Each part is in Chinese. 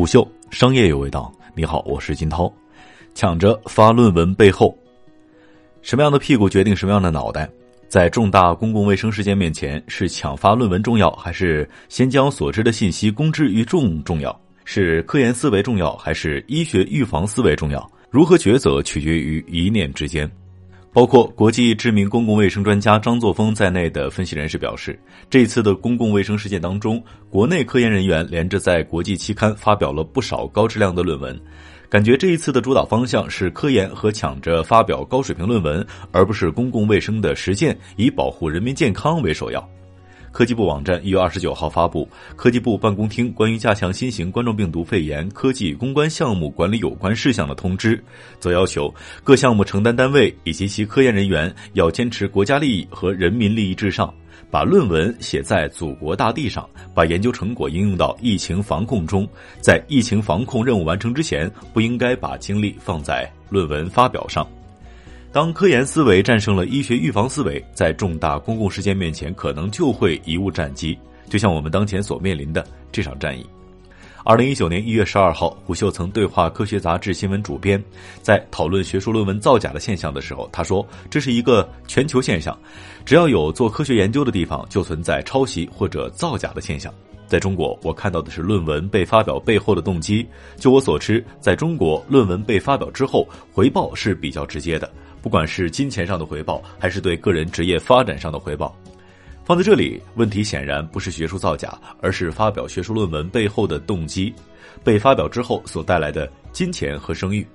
虎嗅商业有味道，你好，我是金涛。抢着发论文背后，什么样的屁股决定什么样的脑袋？在重大公共卫生事件面前，是抢发论文重要，还是先将所知的信息公之于众重要？是科研思维重要，还是医学预防思维重要？如何抉择，取决于一念之间。包括国际知名公共卫生专家张作峰在内的分析人士表示，这一次的公共卫生事件当中，国内科研人员连着在国际期刊发表了不少高质量的论文，感觉这一次的主导方向是科研和抢着发表高水平论文，而不是公共卫生的实践，以保护人民健康为首要。科技部网站一月二十九号发布科技部办公厅关于加强新型冠状病毒肺炎科技攻关项目管理有关事项的通知，则要求各项目承担单位以及其科研人员要坚持国家利益和人民利益至上，把论文写在祖国大地上，把研究成果应用到疫情防控中。在疫情防控任务完成之前，不应该把精力放在论文发表上。当科研思维战胜了医学预防思维，在重大公共事件面前，可能就会贻误战机，就像我们当前所面临的这场战役。二零一九年一月十二号，胡秀曾对话《科学》杂志新闻主编，在讨论学术论文造假的现象的时候，他说：“这是一个全球现象，只要有做科学研究的地方，就存在抄袭或者造假的现象。在中国，我看到的是论文被发表背后的动机。就我所知，在中国，论文被发表之后，回报是比较直接的。”不管是金钱上的回报，还是对个人职业发展上的回报，放在这里，问题显然不是学术造假，而是发表学术论文背后的动机，被发表之后所带来的金钱和声誉。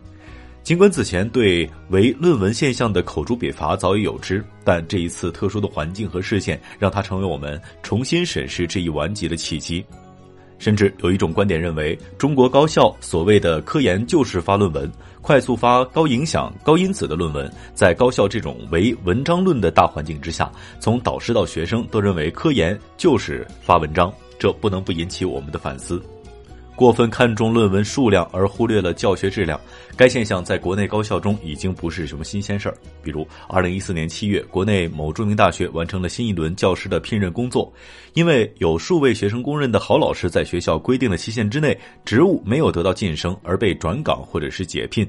尽管此前对唯论文现象的口诛笔伐早已有之，但这一次特殊的环境和事件，让它成为我们重新审视这一顽疾的契机。甚至有一种观点认为，中国高校所谓的科研就是发论文，快速发高影响、高因子的论文。在高校这种唯文章论的大环境之下，从导师到学生都认为科研就是发文章，这不能不引起我们的反思。过分看重论文数量而忽略了教学质量，该现象在国内高校中已经不是什么新鲜事儿。比如，二零一四年七月，国内某著名大学完成了新一轮教师的聘任工作，因为有数位学生公认的好老师在学校规定的期限之内职务没有得到晋升，而被转岗或者是解聘。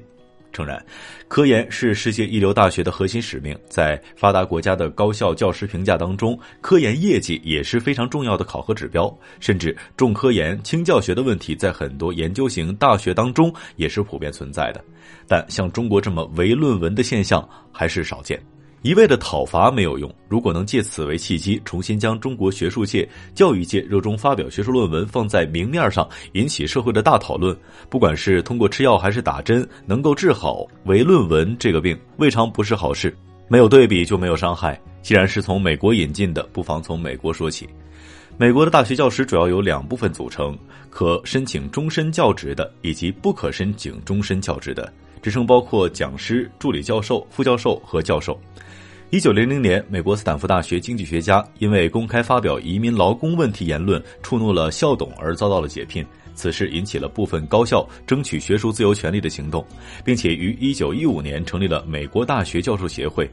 诚然，科研是世界一流大学的核心使命，在发达国家的高校教师评价当中，科研业绩也是非常重要的考核指标。甚至重科研轻教学的问题，在很多研究型大学当中也是普遍存在的。但像中国这么唯论文的现象还是少见。一味的讨伐没有用，如果能借此为契机，重新将中国学术界、教育界热衷发表学术论文放在明面上，引起社会的大讨论，不管是通过吃药还是打针，能够治好唯论文这个病，未尝不是好事。没有对比就没有伤害。既然是从美国引进的，不妨从美国说起。美国的大学教师主要有两部分组成：可申请终身教职的，以及不可申请终身教职的。职称包括讲师、助理教授、副教授和教授。一九零零年，美国斯坦福大学经济学家因为公开发表移民劳工问题言论，触怒了校董而遭到了解聘。此事引起了部分高校争取学术自由权利的行动，并且于一九一五年成立了美国大学教授协会。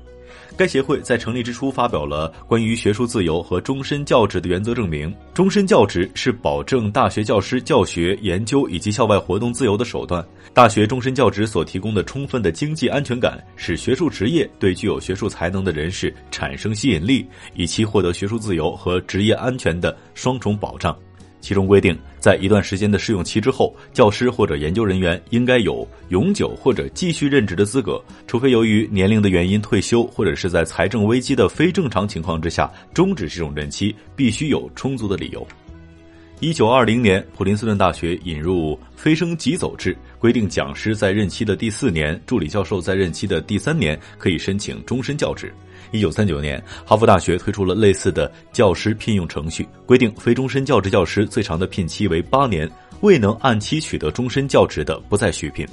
该协会在成立之初发表了关于学术自由和终身教职的原则证明。终身教职是保证大学教师教学、研究以及校外活动自由的手段。大学终身教职所提供的充分的经济安全感，使学术职业对具有学术才能的人士产生吸引力，以其获得学术自由和职业安全的双重保障。其中规定，在一段时间的试用期之后，教师或者研究人员应该有永久或者继续任职的资格，除非由于年龄的原因退休，或者是在财政危机的非正常情况之下终止这种任期，必须有充足的理由。一九二零年，普林斯顿大学引入飞升即走制，规定讲师在任期的第四年，助理教授在任期的第三年可以申请终身教职。一九三九年，哈佛大学推出了类似的教师聘用程序，规定非终身教职教师最长的聘期为八年，未能按期取得终身教职的不再续聘。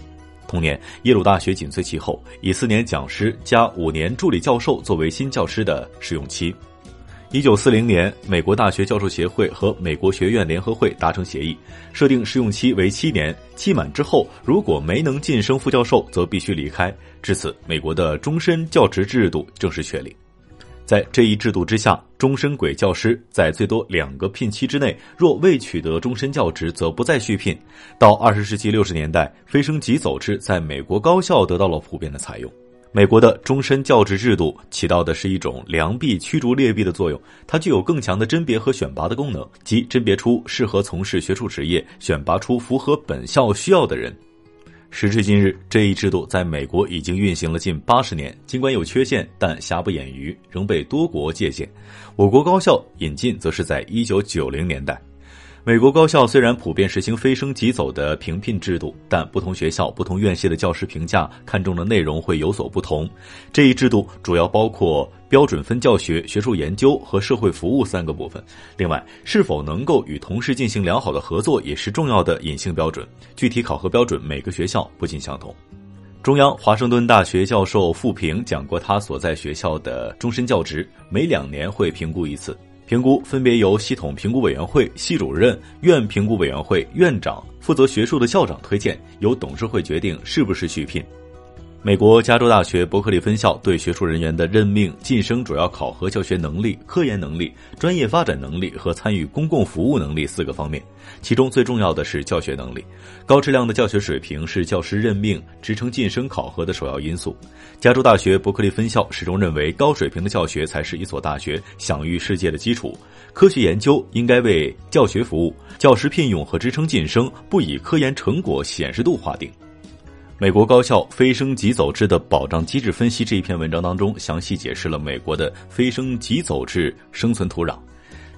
同年，耶鲁大学紧随其后，以四年讲师加五年助理教授作为新教师的试用期。一九四零年，美国大学教授协会和美国学院联合会达成协议，设定试用期为七年，期满之后如果没能晋升副教授，则必须离开。至此，美国的终身教职制度正式确立。在这一制度之下，终身轨教师在最多两个聘期之内，若未取得终身教职，则不再续聘。到二十世纪六十年代，飞升即走制在美国高校得到了普遍的采用。美国的终身教职制度起到的是一种良币驱逐劣币的作用，它具有更强的甄别和选拔的功能，即甄别出适合从事学术职业，选拔出符合本校需要的人。时至今日，这一制度在美国已经运行了近八十年，尽管有缺陷，但瑕不掩瑜，仍被多国借鉴。我国高校引进则是在一九九零年代。美国高校虽然普遍实行飞升即走的评聘制度，但不同学校、不同院系的教师评价看重的内容会有所不同。这一制度主要包括标准分教学、学术研究和社会服务三个部分。另外，是否能够与同事进行良好的合作也是重要的隐性标准。具体考核标准每个学校不尽相同。中央华盛顿大学教授傅平讲过，他所在学校的终身教职每两年会评估一次。评估分别由系统评估委员会、系主任、院评估委员会、院长、负责学术的校长推荐，由董事会决定是不是续聘。美国加州大学伯克利分校对学术人员的任命晋升主要考核教学能力、科研能力、专业发展能力和参与公共服务能力四个方面，其中最重要的是教学能力。高质量的教学水平是教师任命、职称晋升考核的首要因素。加州大学伯克利分校始终认为，高水平的教学才是一所大学享誉世界的基础。科学研究应该为教学服务，教师聘用和职称晋升不以科研成果显示度划定。美国高校飞升即走制的保障机制分析这一篇文章当中，详细解释了美国的飞升即走制生存土壤，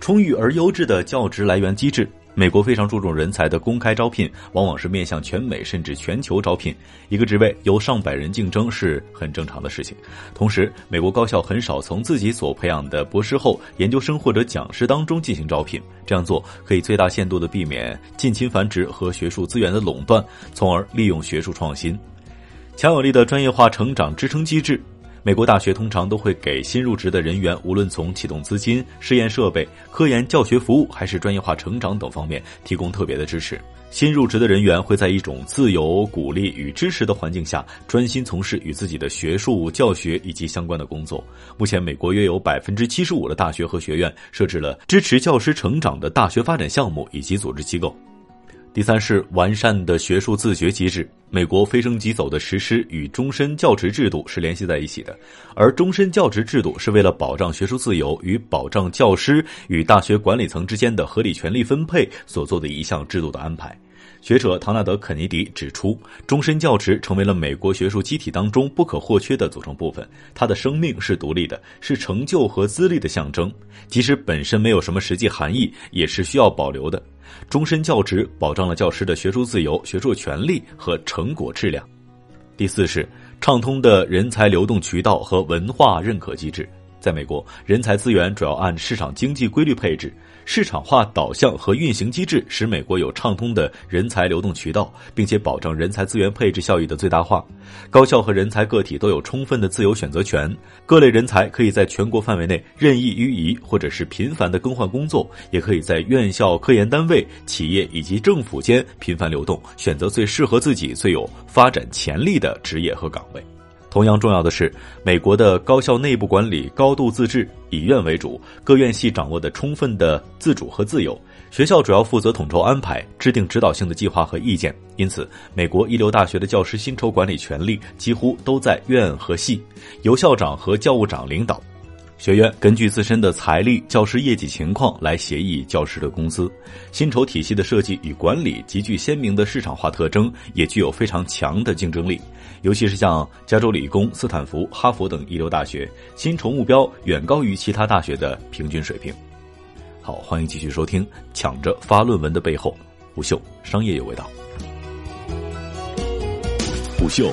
充裕而优质的教职来源机制。美国非常注重人才的公开招聘，往往是面向全美甚至全球招聘。一个职位由上百人竞争是很正常的事情。同时，美国高校很少从自己所培养的博士后、研究生或者讲师当中进行招聘。这样做可以最大限度地避免近亲繁殖和学术资源的垄断，从而利用学术创新。强有力的专业化成长支撑机制。美国大学通常都会给新入职的人员，无论从启动资金、试验设备、科研教学服务，还是专业化成长等方面，提供特别的支持。新入职的人员会在一种自由、鼓励与支持的环境下，专心从事与自己的学术、教学以及相关的工作。目前，美国约有百分之七十五的大学和学院设置了支持教师成长的大学发展项目以及组织机构。第三是完善的学术自觉机制。美国飞升即走的实施与终身教职制度是联系在一起的，而终身教职制度是为了保障学术自由与保障教师与大学管理层之间的合理权利分配所做的一项制度的安排。学者唐纳德·肯尼迪指出，终身教职成为了美国学术机体当中不可或缺的组成部分。他的生命是独立的，是成就和资历的象征，即使本身没有什么实际含义，也是需要保留的。终身教职保障了教师的学术自由、学术权利和成果质量。第四是畅通的人才流动渠道和文化认可机制。在美国，人才资源主要按市场经济规律配置。市场化导向和运行机制使美国有畅通的人才流动渠道，并且保证人才资源配置效益的最大化。高校和人才个体都有充分的自由选择权，各类人才可以在全国范围内任意予移，或者是频繁的更换工作，也可以在院校、科研单位、企业以及政府间频繁流动，选择最适合自己、最有发展潜力的职业和岗位。同样重要的是，美国的高校内部管理高度自治，以院为主，各院系掌握的充分的自主和自由。学校主要负责统筹安排，制定指导性的计划和意见。因此，美国一流大学的教师薪酬管理权力几乎都在院和系，由校长和教务长领导。学院根据自身的财力、教师业绩情况来协议教师的工资。薪酬体系的设计与管理极具鲜明的市场化特征，也具有非常强的竞争力。尤其是像加州理工、斯坦福、哈佛等一流大学，薪酬目标远高于其他大学的平均水平。好，欢迎继续收听《抢着发论文的背后》，虎嗅商业有味道。虎嗅。